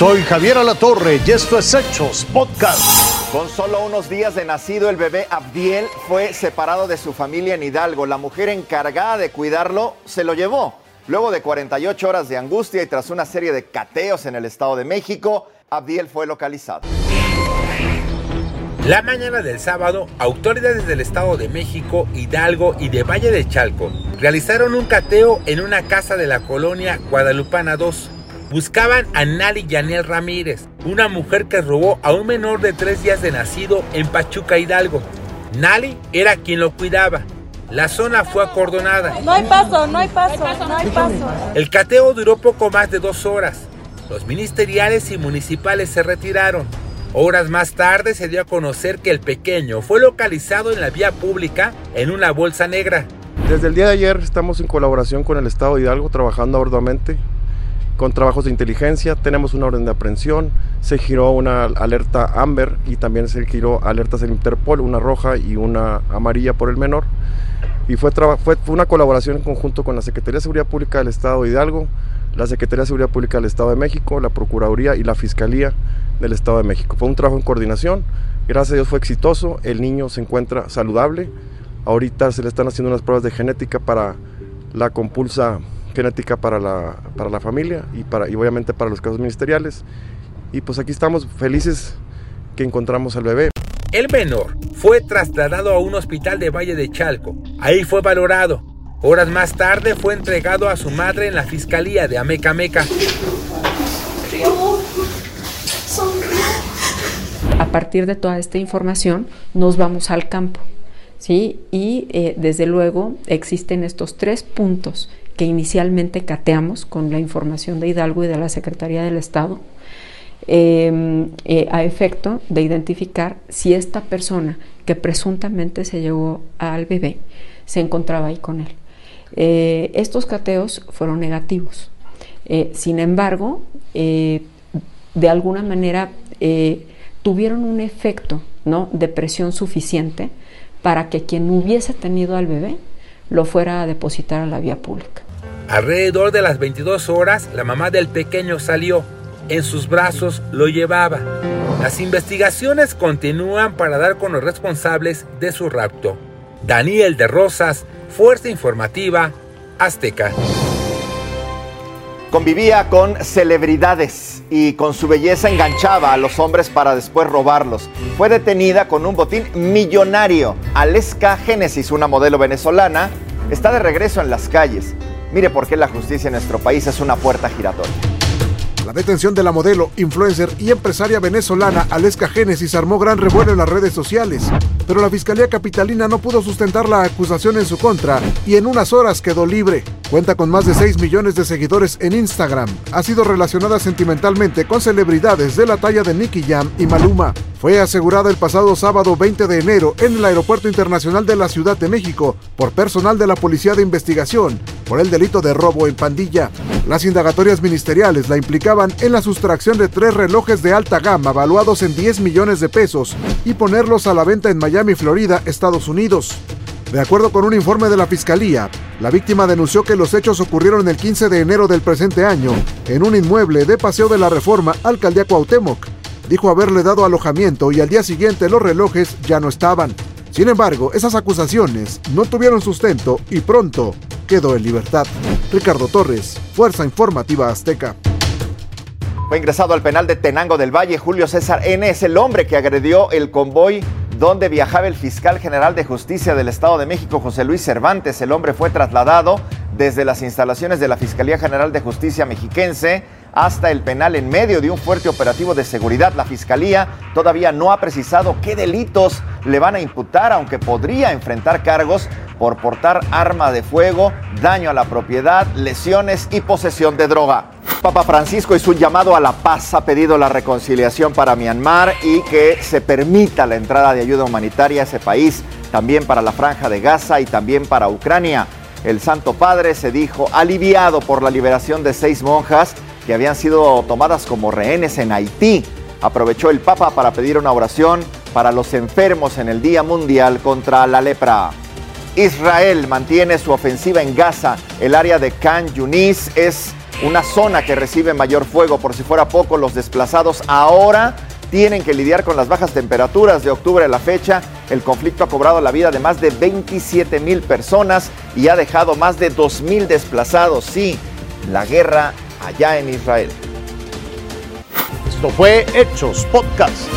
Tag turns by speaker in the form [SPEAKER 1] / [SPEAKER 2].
[SPEAKER 1] Soy Javier Alatorre y esto es Hechos Podcast.
[SPEAKER 2] Con solo unos días de nacido, el bebé Abdiel fue separado de su familia en Hidalgo. La mujer encargada de cuidarlo se lo llevó. Luego de 48 horas de angustia y tras una serie de cateos en el Estado de México, Abdiel fue localizado.
[SPEAKER 3] La mañana del sábado, autoridades del Estado de México, Hidalgo y de Valle de Chalco realizaron un cateo en una casa de la colonia Guadalupana 2. Buscaban a Nali Yanel Ramírez, una mujer que robó a un menor de tres días de nacido en Pachuca, Hidalgo. Nali era quien lo cuidaba. La zona fue acordonada.
[SPEAKER 4] No hay paso, no hay paso, no hay paso.
[SPEAKER 3] El cateo duró poco más de dos horas. Los ministeriales y municipales se retiraron. Horas más tarde se dio a conocer que el pequeño fue localizado en la vía pública en una bolsa negra.
[SPEAKER 5] Desde el día de ayer estamos en colaboración con el Estado de Hidalgo trabajando arduamente con trabajos de inteligencia. Tenemos una orden de aprehensión, se giró una alerta Amber y también se giró alertas del Interpol, una roja y una amarilla por el menor. Y fue, fue, una colaboración en conjunto con la Secretaría de Seguridad Pública del Estado de Hidalgo, la Secretaría de Seguridad Pública del Estado de México, la Procuraduría y la Fiscalía del Estado de México. Fue un trabajo en coordinación, gracias a Dios fue exitoso, el niño se encuentra saludable, ahorita se le están haciendo unas pruebas de genética para la compulsa genética para la, para la familia y, para, y obviamente para los casos ministeriales. Y pues aquí estamos felices que encontramos al bebé.
[SPEAKER 3] El menor fue trasladado a un hospital de Valle de Chalco. Ahí fue valorado. Horas más tarde fue entregado a su madre en la fiscalía de Amecameca.
[SPEAKER 6] A partir de toda esta información nos vamos al campo. ¿sí? Y eh, desde luego existen estos tres puntos que inicialmente cateamos con la información de Hidalgo y de la Secretaría del Estado em, eh, a efecto de identificar si esta persona que presuntamente se llevó al bebé se encontraba ahí con él. Eh, estos cateos fueron negativos. sin embargo, de alguna manera tuvieron un efecto ¿no? de presión suficiente para que quien hubiese tenido al bebé lo fuera a depositar a la vía pública.
[SPEAKER 3] Alrededor de las 22 horas, la mamá del pequeño salió. En sus brazos lo llevaba. Las investigaciones continúan para dar con los responsables de su rapto. Daniel de Rosas, Fuerza Informativa, Azteca.
[SPEAKER 2] Convivía con celebridades y con su belleza enganchaba a los hombres para después robarlos. Fue detenida con un botín millonario. Aleska Génesis, una modelo venezolana, está de regreso en las calles. Mire por qué la justicia en nuestro país es una puerta giratoria.
[SPEAKER 7] La detención de la modelo, influencer y empresaria venezolana Aleska Génesis armó gran revuelo en las redes sociales, pero la Fiscalía Capitalina no pudo sustentar la acusación en su contra y en unas horas quedó libre. Cuenta con más de 6 millones de seguidores en Instagram. Ha sido relacionada sentimentalmente con celebridades de la talla de Nicky Jam y Maluma. Fue asegurada el pasado sábado 20 de enero en el Aeropuerto Internacional de la Ciudad de México por personal de la Policía de Investigación por el delito de robo en pandilla. Las indagatorias ministeriales la implicaban en la sustracción de tres relojes de alta gama valuados en 10 millones de pesos y ponerlos a la venta en Miami, Florida, Estados Unidos. De acuerdo con un informe de la Fiscalía, la víctima denunció que los hechos ocurrieron el 15 de enero del presente año en un inmueble de Paseo de la Reforma, Alcaldía Cuauhtémoc. Dijo haberle dado alojamiento y al día siguiente los relojes ya no estaban. Sin embargo, esas acusaciones no tuvieron sustento y pronto quedó en libertad. Ricardo Torres, Fuerza Informativa Azteca.
[SPEAKER 2] Fue ingresado al penal de Tenango del Valle. Julio César N. es el hombre que agredió el convoy donde viajaba el fiscal general de justicia del Estado de México, José Luis Cervantes. El hombre fue trasladado desde las instalaciones de la Fiscalía General de Justicia mexiquense hasta el penal en medio de un fuerte operativo de seguridad. La Fiscalía todavía no ha precisado qué delitos le van a imputar, aunque podría enfrentar cargos por portar arma de fuego, daño a la propiedad, lesiones y posesión de droga. Papa Francisco hizo un llamado a la paz, ha pedido la reconciliación para Myanmar y que se permita la entrada de ayuda humanitaria a ese país, también para la franja de Gaza y también para Ucrania. El Santo Padre se dijo aliviado por la liberación de seis monjas que habían sido tomadas como rehenes en Haití. Aprovechó el Papa para pedir una oración para los enfermos en el Día Mundial contra la lepra. Israel mantiene su ofensiva en Gaza. El área de Khan Yunis es una zona que recibe mayor fuego. Por si fuera poco, los desplazados ahora tienen que lidiar con las bajas temperaturas de octubre a la fecha. El conflicto ha cobrado la vida de más de 27 mil personas y ha dejado más de 2 mil desplazados. Sí, la guerra allá en Israel.
[SPEAKER 1] Esto fue Hechos Podcast.